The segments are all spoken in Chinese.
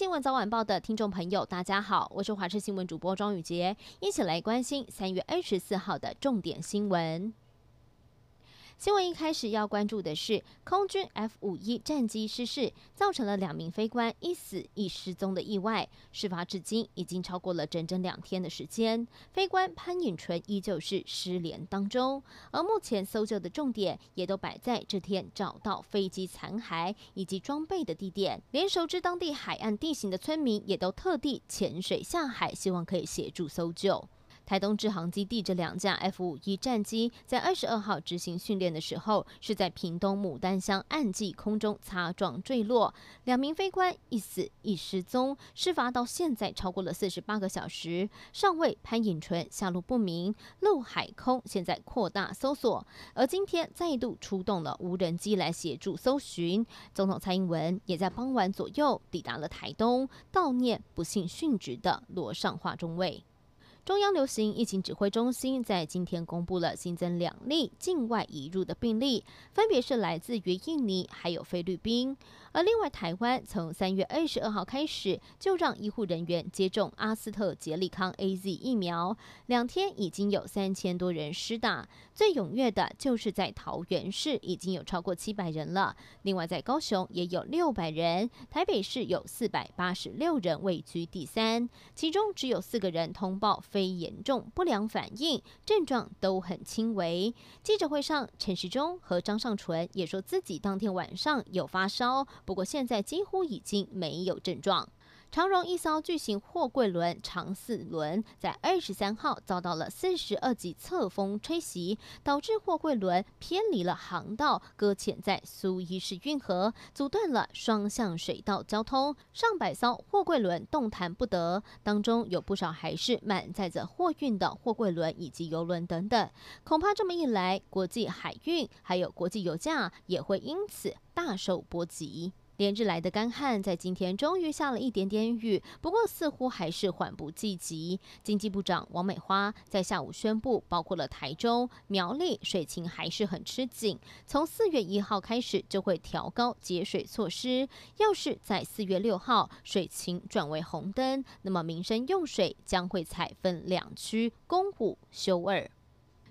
新闻早晚报的听众朋友，大家好，我是华视新闻主播庄宇杰，一起来关心三月二十四号的重点新闻。新闻一开始要关注的是空军 F 五一战机失事，造成了两名飞官一死一失踪的意外。事发至今已经超过了整整两天的时间，飞官潘颖纯依旧是失联当中。而目前搜救的重点也都摆在这天找到飞机残骸以及装备的地点，连熟知当地海岸地形的村民也都特地潜水下海，希望可以协助搜救。台东志航基地这两架 F 五一战机在二十二号执行训练的时候，是在屏东牡丹乡岸际空中擦撞坠落，两名飞官一死一失踪。事发到现在超过了四十八个小时，上尉潘颖纯下落不明。陆海空现在扩大搜索，而今天再度出动了无人机来协助搜寻。总统蔡英文也在傍晚左右抵达了台东，悼念不幸殉职的罗尚樺中尉。中央流行疫情指挥中心在今天公布了新增两例境外移入的病例，分别是来自于印尼还有菲律宾。而另外，台湾从三月二十二号开始就让医护人员接种阿斯特捷利康 AZ 疫苗，两天已经有三千多人施打，最踊跃的就是在桃园市，已经有超过七百人了。另外，在高雄也有六百人，台北市有四百八十六人位居第三，其中只有四个人通报非严重不良反应，症状都很轻微。记者会上，陈时中和张尚淳也说自己当天晚上有发烧。不过现在几乎已经没有症状。长荣一艘巨型货柜轮长四轮在二十三号遭到了四十二级侧风吹袭，导致货柜轮偏离了航道，搁浅在苏伊士运河，阻断了双向水道交通。上百艘货柜轮动弹不得，当中有不少还是满载着货运的货柜轮以及邮轮等等。恐怕这么一来，国际海运还有国际油价也会因此大受波及。连日来的干旱，在今天终于下了一点点雨，不过似乎还是缓不济急。经济部长王美花在下午宣布，包括了台中、苗栗水情还是很吃紧，从四月一号开始就会调高节水措施。要是在四月六号水情转为红灯，那么民生用水将会采分两区，供五休二。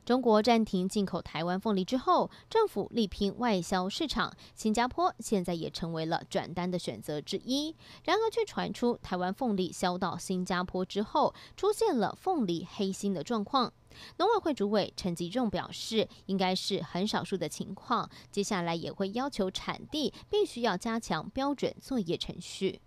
中国暂停进口台湾凤梨之后，政府力拼外销市场，新加坡现在也成为了转单的选择之一。然而，却传出台湾凤梨销到新加坡之后，出现了凤梨黑心的状况。农委会主委陈吉仲表示，应该是很少数的情况，接下来也会要求产地必须要加强标准作业程序。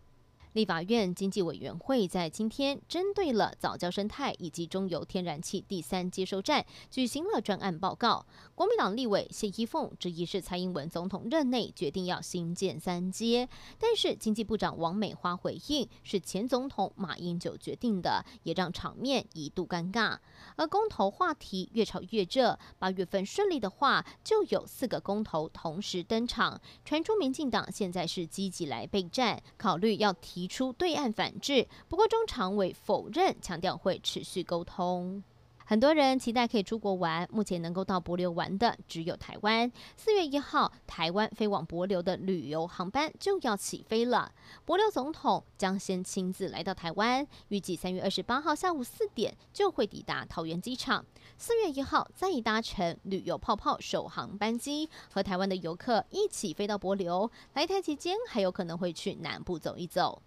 立法院经济委员会在今天针对了早教生态以及中油天然气第三接收站举行了专案报告。国民党立委谢依凤质疑是蔡英文总统任内决定要新建三接，但是经济部长王美花回应是前总统马英九决定的，也让场面一度尴尬。而公投话题越炒越热，八月份顺利的话就有四个公投同时登场，传出民进党现在是积极来备战，考虑要提。提出对岸反制，不过中常委否认，强调会持续沟通。很多人期待可以出国玩，目前能够到帛琉玩的只有台湾。四月一号，台湾飞往帛琉的旅游航班就要起飞了。帛琉总统将先亲自来到台湾，预计三月二十八号下午四点就会抵达桃园机场。四月一号再搭乘旅游泡泡首航班机，和台湾的游客一起飞到帛琉。来台期间还有可能会去南部走一走。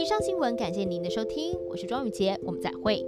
以上新闻，感谢您的收听，我是庄宇杰，我们再会。